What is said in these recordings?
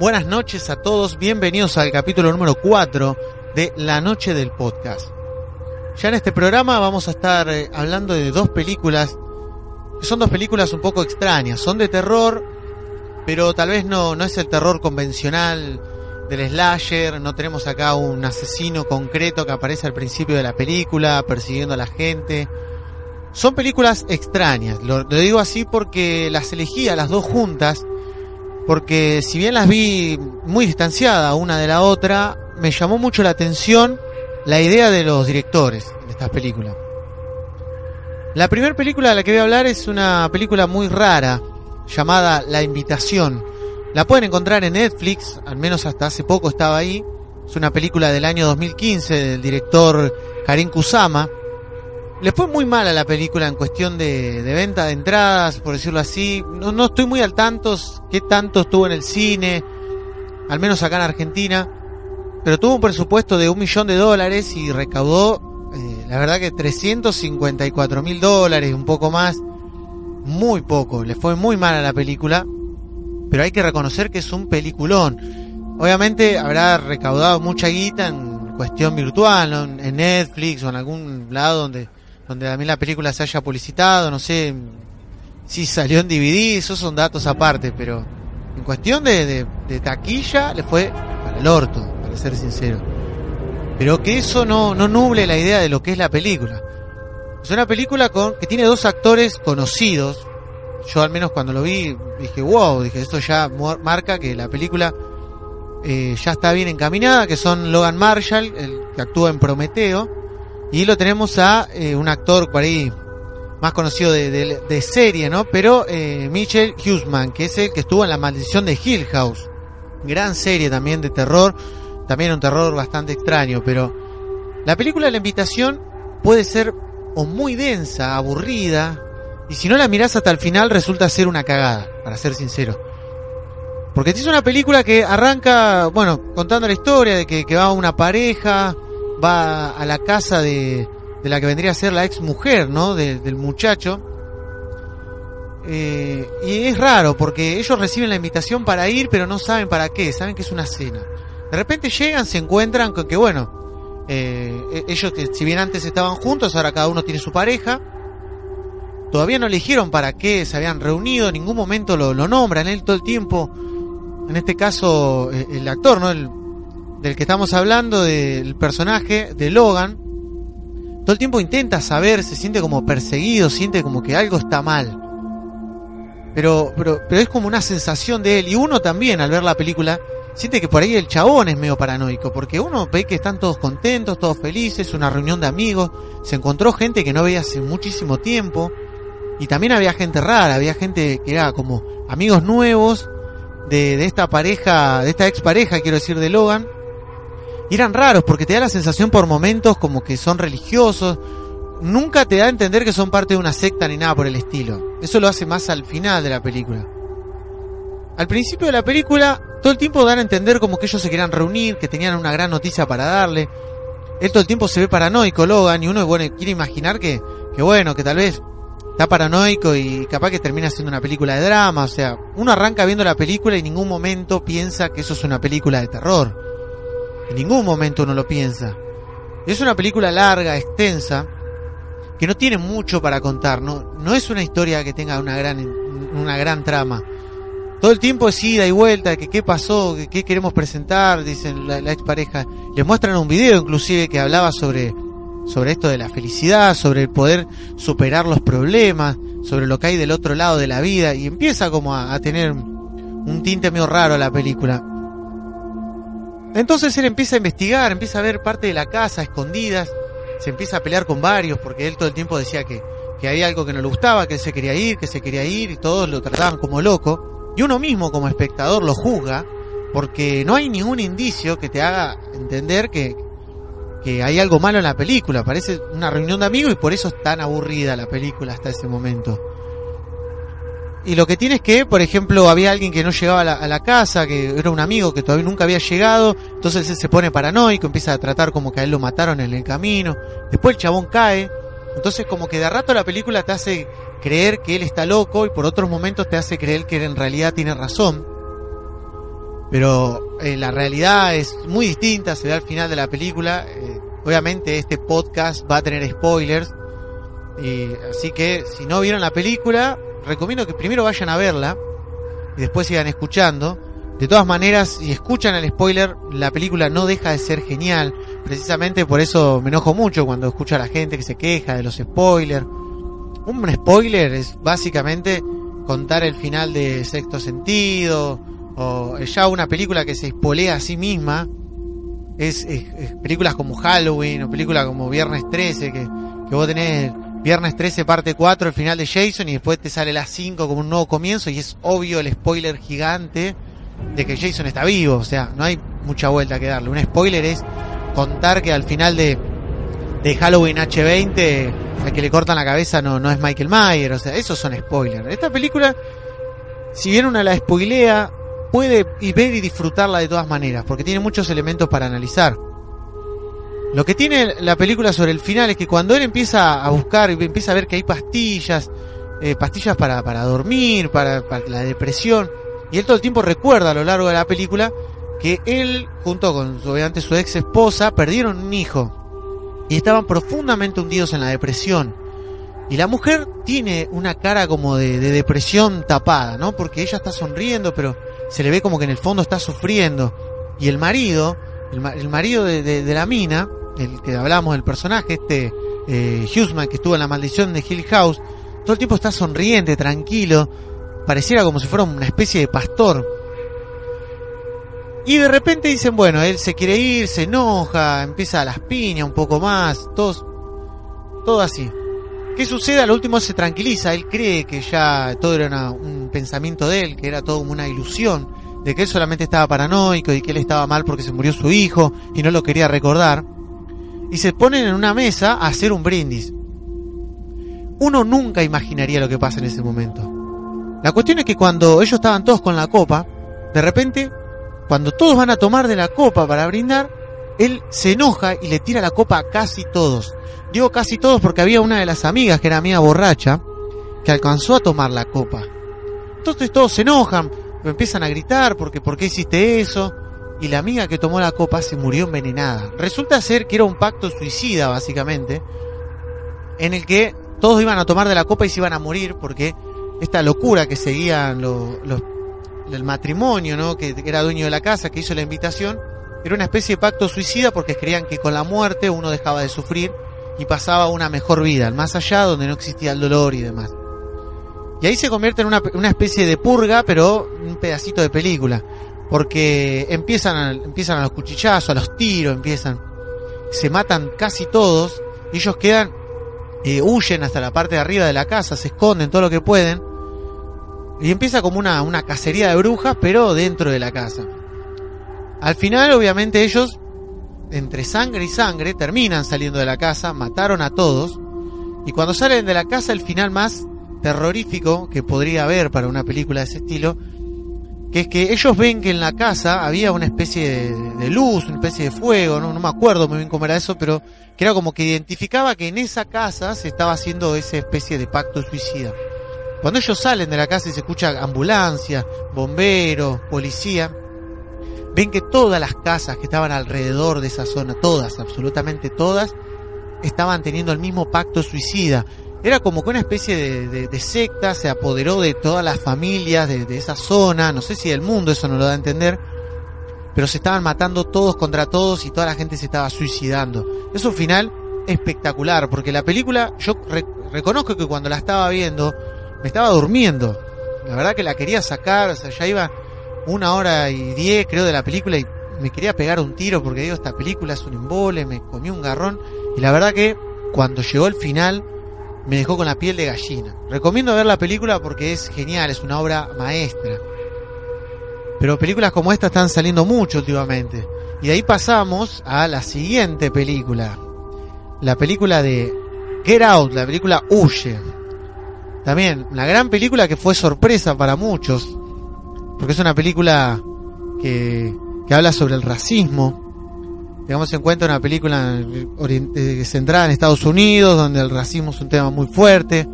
Buenas noches a todos, bienvenidos al capítulo número 4 de La Noche del Podcast. Ya en este programa vamos a estar eh, hablando de dos películas, que son dos películas un poco extrañas, son de terror, pero tal vez no, no es el terror convencional del slasher, no tenemos acá un asesino concreto que aparece al principio de la película persiguiendo a la gente. Son películas extrañas, lo, lo digo así porque las elegí a las dos juntas, porque si bien las vi muy distanciadas una de la otra, me llamó mucho la atención la idea de los directores de estas películas. La primera película de la que voy a hablar es una película muy rara, llamada La Invitación. La pueden encontrar en Netflix, al menos hasta hace poco estaba ahí. Es una película del año 2015 del director Karin Kusama. Le fue muy mal a la película en cuestión de, de venta de entradas, por decirlo así. No, no estoy muy al tanto qué tanto estuvo en el cine, al menos acá en Argentina. Pero tuvo un presupuesto de un millón de dólares y recaudó, eh, la verdad que 354 mil dólares, un poco más. Muy poco, le fue muy mal a la película. Pero hay que reconocer que es un peliculón. Obviamente habrá recaudado mucha guita en cuestión virtual, ¿no? en Netflix o en algún lado donde donde también la película se haya publicitado, no sé si salió en DVD, esos son datos aparte, pero en cuestión de, taquilla le fue para el orto, para ser sincero. Pero que eso no, no nuble la idea de lo que es la película. Es una película con, que tiene dos actores conocidos. Yo al menos cuando lo vi dije, wow, dije, esto ya marca que la película eh, ya está bien encaminada, que son Logan Marshall, el que actúa en Prometeo, y lo tenemos a eh, un actor por ahí más conocido de, de, serie, ¿no? Pero eh, Mitchell Hughesman, que es el que estuvo en La Maldición de Hill House. Gran serie también de terror. También un terror bastante extraño, pero la película La Invitación puede ser o muy densa, aburrida, y si no la mirás hasta el final resulta ser una cagada, para ser sincero. Porque es una película que arranca, bueno, contando la historia de que va una pareja, va a la casa de, de la que vendría a ser la ex mujer, ¿no? De, del muchacho. Eh, y es raro porque ellos reciben la invitación para ir, pero no saben para qué, saben que es una cena. De repente llegan, se encuentran con que, bueno, eh, ellos que si bien antes estaban juntos, ahora cada uno tiene su pareja. Todavía no eligieron para qué se habían reunido, en ningún momento lo, lo nombran, él todo el tiempo. En este caso, eh, el actor, ¿no? El, del que estamos hablando, del personaje de Logan, todo el tiempo intenta saber, se siente como perseguido, siente como que algo está mal. Pero, pero, pero es como una sensación de él. Y uno también, al ver la película, siente que por ahí el chabón es medio paranoico. Porque uno ve que están todos contentos, todos felices, una reunión de amigos. Se encontró gente que no veía hace muchísimo tiempo. Y también había gente rara, había gente que era como amigos nuevos de, de esta pareja, de esta expareja, quiero decir, de Logan y eran raros porque te da la sensación por momentos como que son religiosos. Nunca te da a entender que son parte de una secta ni nada por el estilo. Eso lo hace más al final de la película. Al principio de la película, todo el tiempo dan a entender como que ellos se querían reunir, que tenían una gran noticia para darle. Él todo el tiempo se ve paranoico, Logan, y uno bueno, quiere imaginar que, que bueno, que tal vez está paranoico y capaz que termina siendo una película de drama. O sea, uno arranca viendo la película y en ningún momento piensa que eso es una película de terror. En ningún momento uno lo piensa. Es una película larga, extensa, que no tiene mucho para contar, no, no es una historia que tenga una gran, una gran trama. Todo el tiempo es ida y vuelta, que qué pasó, que qué queremos presentar, dicen la, la expareja. Les muestran un video inclusive que hablaba sobre, sobre esto de la felicidad, sobre el poder superar los problemas, sobre lo que hay del otro lado de la vida, y empieza como a, a tener un tinte medio raro la película. Entonces él empieza a investigar, empieza a ver parte de la casa, escondidas, se empieza a pelear con varios, porque él todo el tiempo decía que, que había algo que no le gustaba, que él se quería ir, que se quería ir, y todos lo trataban como loco. Y uno mismo como espectador lo juzga, porque no hay ningún indicio que te haga entender que, que hay algo malo en la película. Parece una reunión de amigos y por eso es tan aburrida la película hasta ese momento. Y lo que tiene es que, por ejemplo, había alguien que no llegaba a la, casa, que era un amigo que todavía nunca había llegado, entonces él se pone paranoico, empieza a tratar como que a él lo mataron en el camino, después el chabón cae, entonces como que de rato la película te hace creer que él está loco y por otros momentos te hace creer que en realidad tiene razón. Pero eh, la realidad es muy distinta, se ve al final de la película. Eh, obviamente este podcast va a tener spoilers. Y, así que si no vieron la película, recomiendo que primero vayan a verla y después sigan escuchando. De todas maneras, si escuchan el spoiler, la película no deja de ser genial. Precisamente por eso me enojo mucho cuando escucho a la gente que se queja de los spoilers. Un spoiler es básicamente contar el final de Sexto Sentido, o ya una película que se espolea a sí misma. Es, es, es películas como Halloween o películas como Viernes 13, que, que vos tenés Viernes 13 parte 4, el final de Jason, y después te sale las 5 como un nuevo comienzo, y es obvio el spoiler gigante de que Jason está vivo, o sea, no hay mucha vuelta que darle. Un spoiler es contar que al final de, de Halloween H20, al que le cortan la cabeza no, no es Michael Myers, o sea, esos son spoilers. Esta película, si bien una la spoilea, puede y ver y disfrutarla de todas maneras, porque tiene muchos elementos para analizar. Lo que tiene la película sobre el final es que cuando él empieza a buscar y empieza a ver que hay pastillas, eh, pastillas para, para dormir, para, la depresión, y él todo el tiempo recuerda a lo largo de la película que él, junto con obviamente su ex esposa, perdieron un hijo y estaban profundamente hundidos en la depresión. Y la mujer tiene una cara como de, de depresión tapada, ¿no? Porque ella está sonriendo, pero se le ve como que en el fondo está sufriendo. Y el marido, el, el marido de, de, la mina, el que hablamos del personaje, este eh, Hughesman que estuvo en la maldición de Hill House, todo el tiempo está sonriente, tranquilo, pareciera como si fuera una especie de pastor. Y de repente dicen, bueno, él se quiere ir, se enoja, empieza a las piñas un poco más, todo, todo así. ¿Qué sucede? Al último se tranquiliza, él cree que ya todo era un pensamiento de él, que era todo una ilusión, de que él solamente estaba paranoico y que él estaba mal porque se murió su hijo y no lo quería recordar. Y se ponen en una mesa a hacer un brindis. Uno nunca imaginaría lo que pasa en ese momento. La cuestión es que cuando ellos estaban todos con la copa, de repente, cuando todos van a tomar de la copa para brindar, él se enoja y le tira la copa a casi todos. Digo casi todos porque había una de las amigas que era amiga borracha que alcanzó a tomar la copa. Entonces todos se enojan, empiezan a gritar porque ¿por qué hiciste eso? Y la amiga que tomó la copa se murió envenenada. Resulta ser que era un pacto suicida básicamente, en el que todos iban a tomar de la copa y se iban a morir porque esta locura que seguían los, los el matrimonio, ¿no? Que era dueño de la casa, que hizo la invitación, era una especie de pacto suicida porque creían que con la muerte uno dejaba de sufrir y pasaba una mejor vida, al más allá donde no existía el dolor y demás. Y ahí se convierte en una, una especie de purga, pero un pedacito de película, porque empiezan a, empiezan a los cuchillazos, a los tiros, empiezan, se matan casi todos, ellos quedan, eh, huyen hasta la parte de arriba de la casa, se esconden todo lo que pueden, y empieza como una, una cacería de brujas, pero dentro de la casa. Al final, obviamente, ellos, entre sangre y sangre, terminan saliendo de la casa, mataron a todos, y cuando salen de la casa, el final más terrorífico que podría haber para una película de ese estilo, que es que ellos ven que en la casa había una especie de, luz, una especie de fuego, ¿no? no me acuerdo muy bien cómo era eso, pero que era como que identificaba que en esa casa se estaba haciendo esa especie de pacto suicida. Cuando ellos salen de la casa y se escucha ambulancia, bomberos, policía, ven que todas las casas que estaban alrededor de esa zona, todas, absolutamente todas, estaban teniendo el mismo pacto suicida. Era como que una especie de, secta se apoderó de todas las familias de, de, esa zona, no sé si del mundo, eso no lo da a entender, pero se estaban matando todos contra todos y toda la gente se estaba suicidando. Es un final espectacular, porque la película, yo re, reconozco que cuando la estaba viendo, me estaba durmiendo. La verdad que la quería sacar, o sea, ya iba una hora y diez creo de la película y me quería pegar un tiro porque digo, esta película es un embole, me comí un garrón. Y la verdad que cuando llegó el final me dejó con la piel de gallina. Recomiendo ver la película porque es genial, es una obra maestra. Pero películas como esta están saliendo mucho últimamente. Y de ahí pasamos a la siguiente película. La película de Get Out, la película Huye. También, una gran película que fue sorpresa para muchos. Porque es una película que, que habla sobre el racismo. Tengamos en cuenta una película eh, centrada en Estados Unidos, donde el racismo es un tema muy fuerte.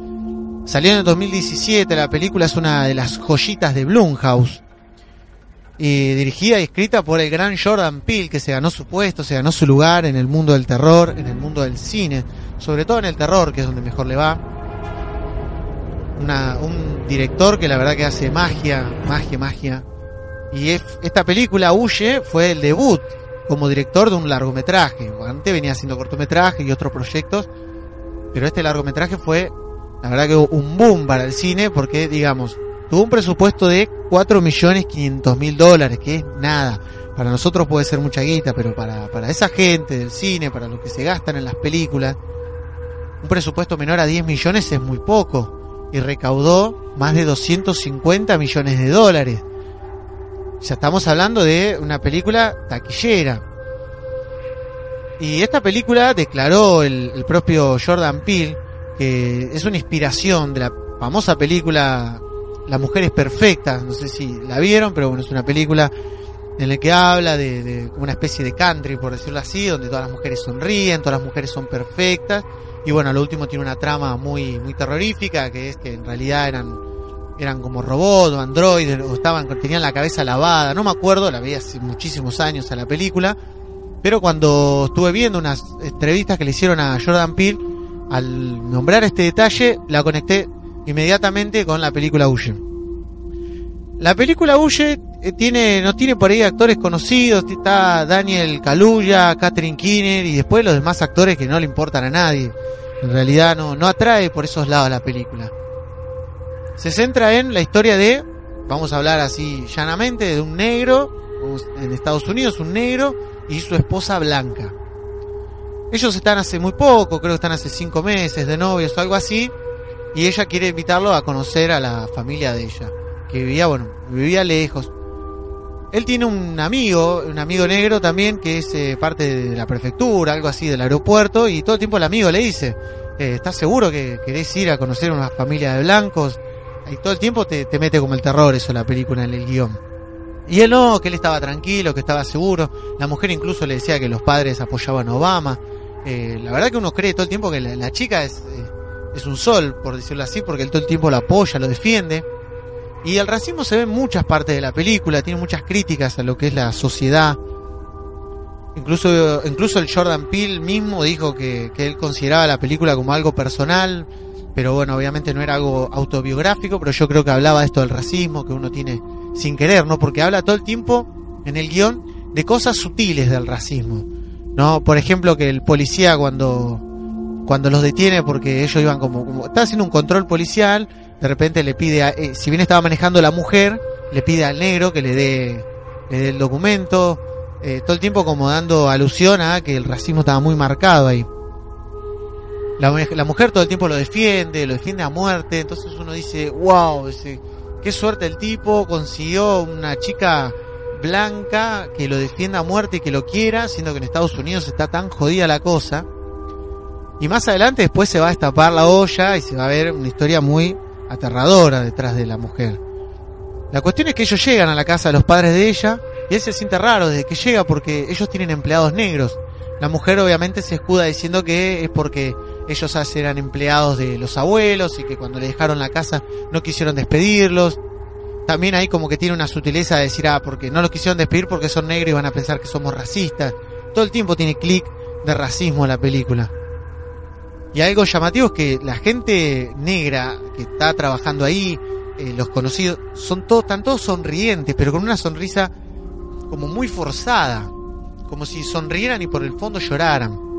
Salió en el 2017, la película es una de las joyitas de Blumhouse. Y dirigida y escrita por el gran Jordan Peele, que se ganó su puesto, se ganó su lugar en el mundo del terror, en el mundo del cine, sobre todo en el terror, que es donde mejor le va. Un director que la verdad que hace magia, magia, magia. Y esta película, Huye, fue el debut como director de un largometraje. Antes venía haciendo cortometrajes y otros proyectos, pero este largometraje fue, la verdad que un boom para el cine porque, digamos, tuvo un presupuesto de 4 millones 500 mil dólares, que es nada. Para nosotros puede ser mucha guita, pero para, para esa gente del cine, para lo que se gastan en las películas, un presupuesto menor a 10 millones es muy poco. Y recaudó más de 250 millones de dólares. Ya estamos hablando de una película taquillera. Y esta película declaró el, propio Jordan Peele que es una inspiración de la famosa película La mujer es perfecta. No sé si la vieron, pero bueno, es una película en la que habla de, de una especie de country, por decirlo así, donde todas las mujeres sonríen, todas las mujeres son perfectas. Y bueno, lo último tiene una trama muy, muy terrorífica, que es que en realidad eran eran como robots o androides o estaban tenían la cabeza lavada, no me acuerdo, la vi hace muchísimos años a la película, pero cuando estuve viendo unas entrevistas que le hicieron a Jordan Peele, al nombrar este detalle, la conecté inmediatamente con la película Huye. La película Huye eh, tiene, no tiene por ahí actores conocidos, está Daniel Kaluuya, Catherine Keener y después los demás actores que no le importan a nadie. En realidad no, no atrae por esos lados la película se centra en la historia de, vamos a hablar así llanamente, de un negro, en Estados Unidos, un negro y su esposa blanca. Ellos están hace muy poco, creo que están hace cinco meses de novios o algo así, y ella quiere invitarlo a conocer a la familia de ella, que vivía, bueno, vivía lejos. Él tiene un amigo, un amigo negro también, que es eh, parte de la prefectura, algo así, del aeropuerto, y todo el tiempo el amigo le dice, eh, ¿estás seguro que querés ir a conocer una familia de blancos? Y todo el tiempo te, mete como el terror eso la película en el guion. Y él no, que él estaba tranquilo, que estaba seguro. La mujer incluso le decía que los padres apoyaban a Obama. Eh, la verdad que uno cree todo el tiempo que la, chica es, eh, es un sol, por decirlo así, porque él todo el tiempo lo apoya, lo defiende. Y el racismo se ve en muchas partes de la película, tiene muchas críticas a lo que es la sociedad. Incluso, incluso el Jordan Peele mismo dijo que, que él consideraba la película como algo personal, pero bueno, obviamente no era algo autobiográfico, pero yo creo que hablaba de esto del racismo que uno tiene sin querer, ¿no? Porque habla todo el tiempo en el guion de cosas sutiles del racismo, ¿no? Por ejemplo, que el policía cuando cuando los detiene porque ellos iban como, como está haciendo un control policial, de repente le pide, a, eh, si bien estaba manejando la mujer, le pide al negro que le dé, el documento, eh, todo el tiempo como dando alusión a que el racismo estaba muy marcado ahí. La, mujer todo el tiempo lo defiende, lo defiende a muerte, entonces uno dice, wow, qué suerte el tipo, consiguió una chica blanca que lo defienda a muerte y que lo quiera, siendo que en Estados Unidos está tan jodida la cosa. Y más adelante después se va a destapar la olla y se va a ver una historia muy aterradora detrás de la mujer. La cuestión es que ellos llegan a la casa de los padres de ella y él se siente raro desde que llega porque ellos tienen empleados negros. La mujer obviamente se escuda diciendo que es porque ellos eran empleados de los abuelos y que cuando le dejaron la casa no quisieron despedirlos. También ahí como que tiene una sutileza de decir, ah, porque no los quisieron despedir porque son negros y van a pensar que somos racistas. Todo el tiempo tiene clic de racismo la película. Y algo llamativo es que la gente negra que está trabajando ahí, eh, los conocidos, son todos, están todos sonrientes, pero con una sonrisa como muy forzada, como si sonrieran y por el fondo lloraran.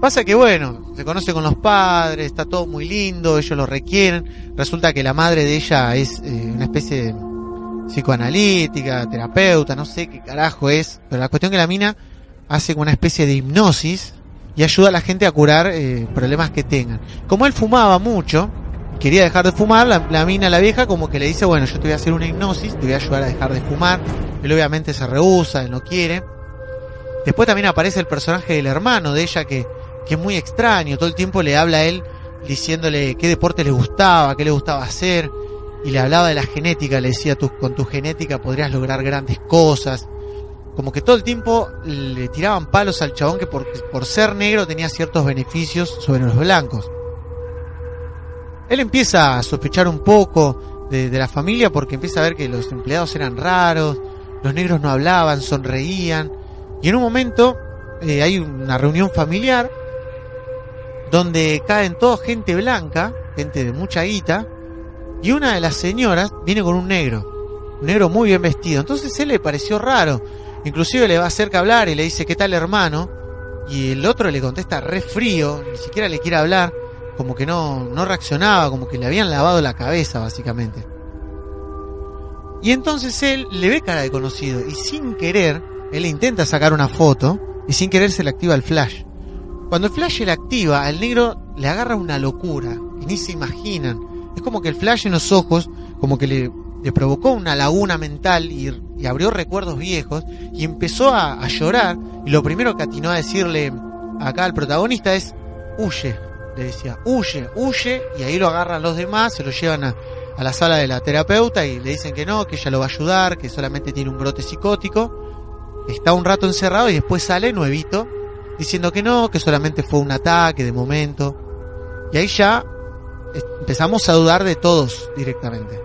Pasa que bueno, se conoce con los padres, está todo muy lindo, ellos lo requieren. Resulta que la madre de ella es eh, una especie de psicoanalítica, terapeuta, no sé qué carajo es, pero la cuestión que la mina hace una especie de hipnosis y ayuda a la gente a curar eh, problemas que tengan. Como él fumaba mucho, quería dejar de fumar, la, la, mina, la vieja, como que le dice, bueno, yo te voy a hacer una hipnosis, te voy a ayudar a dejar de fumar. Él obviamente se rehúsa, él no quiere. Después también aparece el personaje del hermano de ella que, que es muy extraño, todo el tiempo le habla a él diciéndole qué deporte le gustaba, qué le gustaba hacer, y le hablaba de la genética, le decía, tú, con tu genética podrías lograr grandes cosas. Como que todo el tiempo le tiraban palos al chabón que por, por ser negro tenía ciertos beneficios sobre los blancos. Él empieza a sospechar un poco de, de, la familia porque empieza a ver que los empleados eran raros, los negros no hablaban, sonreían. Y en un momento eh, hay una reunión familiar donde caen toda gente blanca, gente de mucha guita, y una de las señoras viene con un negro, un negro muy bien vestido. Entonces él le pareció raro, inclusive le va acerca a hablar y le dice, ¿qué tal hermano? Y el otro le contesta re frío, ni siquiera le quiere hablar, como que no, no reaccionaba, como que le habían lavado la cabeza básicamente. Y entonces él le ve cara de conocido y sin querer, él intenta sacar una foto y sin querer se le activa el flash. Cuando el flash le activa, al negro le agarra una locura que ni se imaginan. Es como que el flash en los ojos, como que le, provocó una laguna mental y, abrió recuerdos viejos y empezó a, a, llorar. Y lo primero que atinó a decirle acá al protagonista es, huye, le decía, huye, huye. Y ahí lo agarran los demás, se lo llevan a, a la sala de la terapeuta y le dicen que no, que ella lo va a ayudar, que solamente tiene un brote psicótico. Está un rato encerrado y después sale nuevito diciendo que no, que solamente fue un ataque de momento. Y ahí ya empezamos a dudar de todos directamente.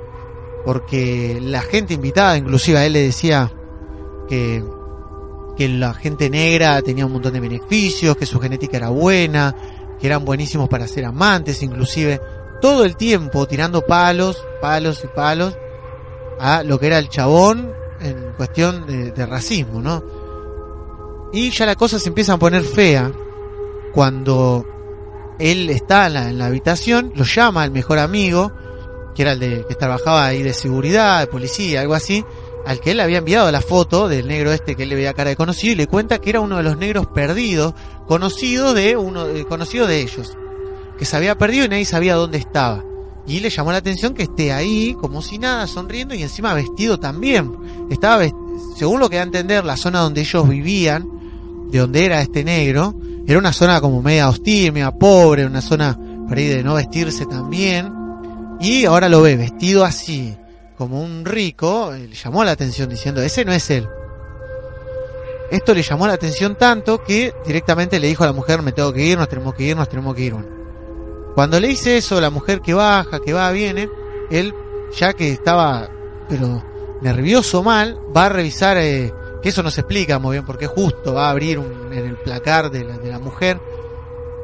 Porque la gente invitada, inclusive a él le decía que, que la gente negra tenía un montón de beneficios, que su genética era buena, que eran buenísimos para ser amantes, inclusive todo el tiempo tirando palos, palos y palos a lo que era el chabón en cuestión de, de racismo, ¿no? Y ya la cosa se empieza a poner fea cuando él está en la, habitación, lo llama al mejor amigo, que era el de que trabajaba ahí de seguridad, de policía, algo así, al que él había enviado la foto del negro este que él le veía cara de conocido y le cuenta que era uno de los negros perdidos, conocido de uno, eh, conocido de ellos, que se había perdido y nadie sabía dónde estaba. Y le llamó la atención que esté ahí, como si nada, sonriendo y encima vestido también. Estaba, según lo que da a entender, la zona donde ellos vivían, de donde era este negro, era una zona como media hostil, media pobre, una zona para ir de no vestirse también. Y ahora lo ve vestido así, como un rico, le llamó la atención diciendo, ese no es él. Esto le llamó la atención tanto que directamente le dijo a la mujer, me tengo que ir, nos tenemos que ir, nos tenemos que ir. Cuando le dice eso, la mujer que baja, que va, viene, él, ya que estaba, pero nervioso mal, va a revisar, eh, que eso no se explica muy bien, porque justo va a abrir un, en el placar de la, de la mujer,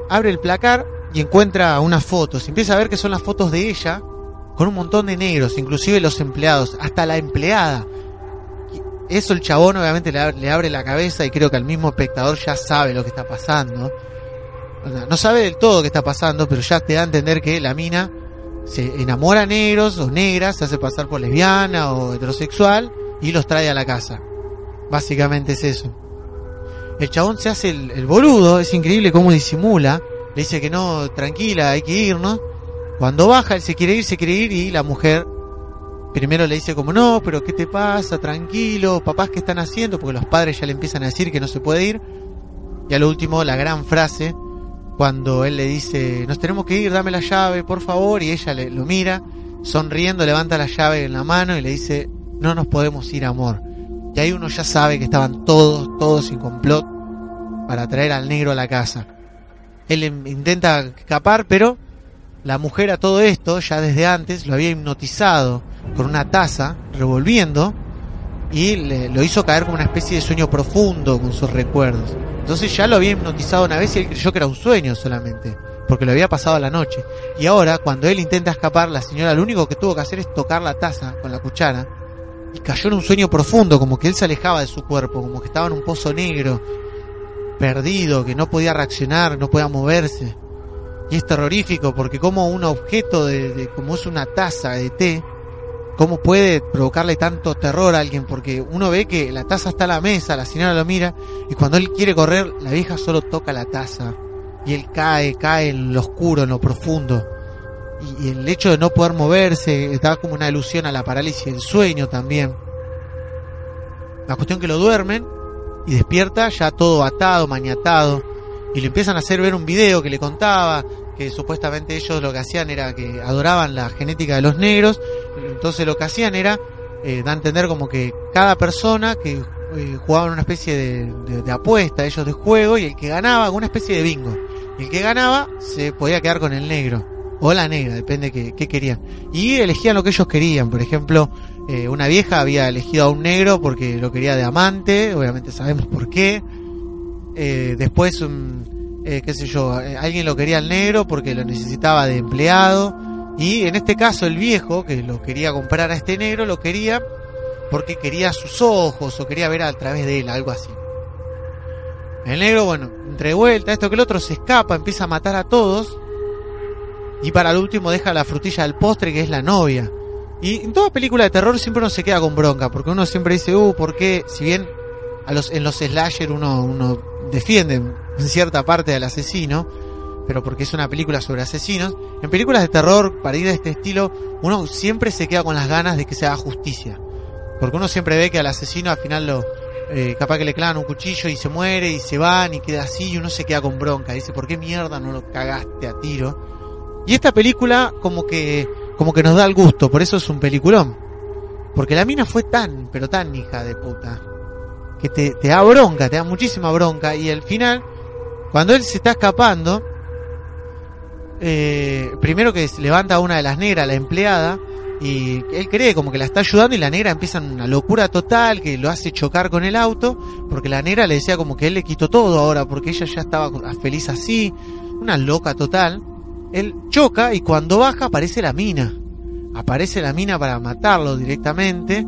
abre el placar y encuentra unas fotos, empieza a ver que son las fotos de ella, con un montón de negros, inclusive los empleados, hasta la empleada. Eso el chabón obviamente le, le abre la cabeza y creo que el mismo espectador ya sabe lo que está pasando. No sabe del todo qué está pasando, pero ya te da a entender que la mina se enamora a negros o negras, se hace pasar por lesbiana o heterosexual y los trae a la casa. Básicamente es eso. El chabón se hace el, boludo, es increíble cómo disimula. Le dice que no, tranquila, hay que irnos. Cuando baja, él se quiere ir, se quiere ir y la mujer primero le dice como no, pero ¿qué te pasa? Tranquilo, papás, ¿qué están haciendo? Porque los padres ya le empiezan a decir que no se puede ir. Y al último, la gran frase, cuando él le dice, nos tenemos que ir, dame la llave, por favor, y ella le, lo mira, sonriendo, levanta la llave en la mano y le dice, no nos podemos ir, amor. Y ahí uno ya sabe que estaban todos, todos sin complot para traer al negro a la casa. Él intenta escapar, pero la mujer a todo esto, ya desde antes, lo había hipnotizado con una taza, revolviendo, y le, lo hizo caer como una especie de sueño profundo con sus recuerdos. Entonces ya lo había hipnotizado una vez y él creyó que era un sueño solamente, porque lo había pasado la noche. Y ahora, cuando él intenta escapar, la señora lo único que tuvo que hacer es tocar la taza con la cuchara y cayó en un sueño profundo, como que él se alejaba de su cuerpo, como que estaba en un pozo negro, perdido, que no podía reaccionar, no podía moverse. Y es terrorífico porque como un objeto de, de como es una taza de té, cómo puede provocarle tanto terror a alguien, porque uno ve que la taza está a la mesa, la señora lo mira, y cuando él quiere correr, la vieja solo toca la taza, y él cae, cae en lo oscuro, en lo profundo. Y, el hecho de no poder moverse, da como una alusión a la parálisis del sueño también. La cuestión que lo duermen, y despierta ya todo atado, maniatado, y le empiezan a hacer ver un video que le contaba, que supuestamente ellos lo que hacían era que adoraban la genética de los negros, entonces lo que hacían era eh, da a entender como que cada persona que eh, jugaba en una especie de, de, de, apuesta, ellos de juego, y el que ganaba, una especie de bingo, y el que ganaba se podía quedar con el negro, o la negra, depende que, qué querían, y elegían lo que ellos querían, por ejemplo, eh, una vieja había elegido a un negro porque lo quería de amante, obviamente sabemos por qué, eh, después eh, qué sé yo, alguien lo quería al negro porque lo necesitaba de empleado, y en este caso el viejo, que lo quería comprar a este negro, lo quería porque quería sus ojos o quería ver a través de él, algo así. El negro, bueno, entre esto que el otro se escapa, empieza a matar a todos. Y para el último deja la frutilla del postre que es la novia. Y en toda película de terror siempre uno se queda con bronca, porque uno siempre dice, uh, ¿por qué? Si bien a los, en los slasher uno, uno defiende en cierta parte al asesino, pero porque es una película sobre asesinos. En películas de terror, para ir de este estilo, uno siempre se queda con las ganas de que se haga justicia. Porque uno siempre ve que al asesino al final lo, eh, capaz que le clavan un cuchillo y se muere y se van y queda así y uno se queda con bronca. Dice, ¿por qué mierda no lo cagaste a tiro? Y esta película como que, como que nos da el gusto, por eso es un peliculón. Porque la mina fue tan, pero tan hija de puta, que te, da bronca, te da muchísima bronca y al final, cuando él se está escapando, eh, primero que levanta a una de las negras, la empleada, y él cree como que la está ayudando y la negra empieza una locura total que lo hace chocar con el auto, porque la negra le decía como que él le quitó todo ahora, porque ella ya estaba feliz así, una loca total. Él choca y cuando baja aparece la mina, aparece la mina para matarlo directamente.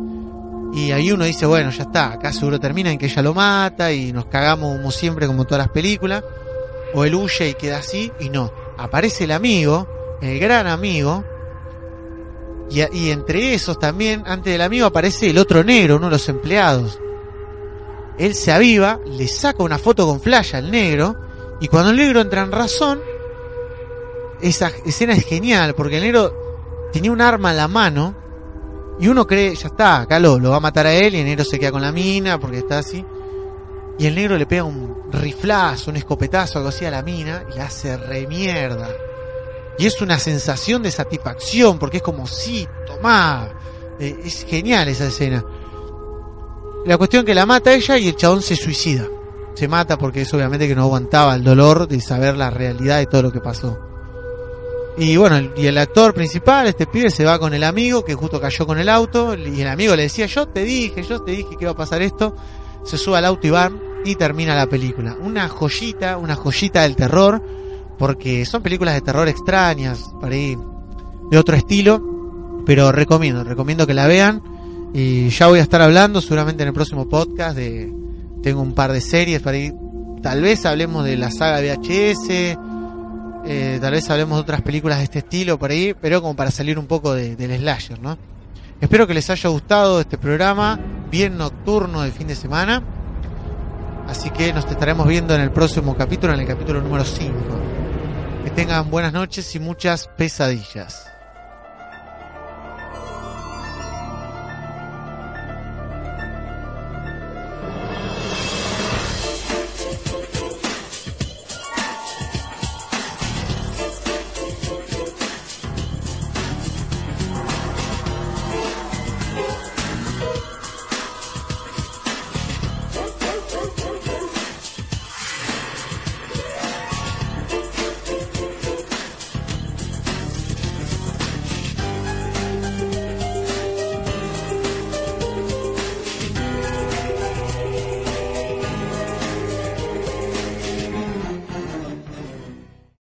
Y ahí uno dice, bueno, ya está, acá seguro termina en que ella lo mata y nos cagamos como siempre, como todas las películas. O él huye y queda así, y no aparece el amigo, el gran amigo, y, entre esos también, antes del amigo, aparece el otro negro, uno de los empleados. Él se aviva, le saca una foto con flash al negro, y cuando el negro entra en razón, esa escena es genial, porque el negro tenía un arma en la mano, y uno cree, ya está, acá lo, va a matar a él, y el negro se queda con la mina, porque está así. Y el negro le pega un riflazo, un escopetazo, algo así a la mina y hace remierda. Y es una sensación de satisfacción porque es como, sí, tomá. Eh, es genial esa escena. La cuestión que la mata ella y el chabón se suicida. Se mata porque es obviamente que no aguantaba el dolor de saber la realidad de todo lo que pasó. Y bueno, y el actor principal, este pibe, se va con el amigo que justo cayó con el auto. Y el amigo le decía, yo te dije, yo te dije que iba a pasar esto se sube al auto y van y termina la película. Una joyita, una joyita del terror, porque son películas de terror extrañas, para ahí de otro estilo, pero recomiendo, recomiendo que la vean y ya voy a estar hablando seguramente en el próximo podcast de tengo un par de series para ir tal vez hablemos de la saga VHS eh, tal vez hablemos de otras películas de este estilo por ahí pero como para salir un poco de, del slasher no espero que les haya gustado este programa bien nocturno de fin de semana. Así que nos estaremos viendo en el próximo capítulo, en el capítulo número 5. Que tengan buenas noches y muchas pesadillas.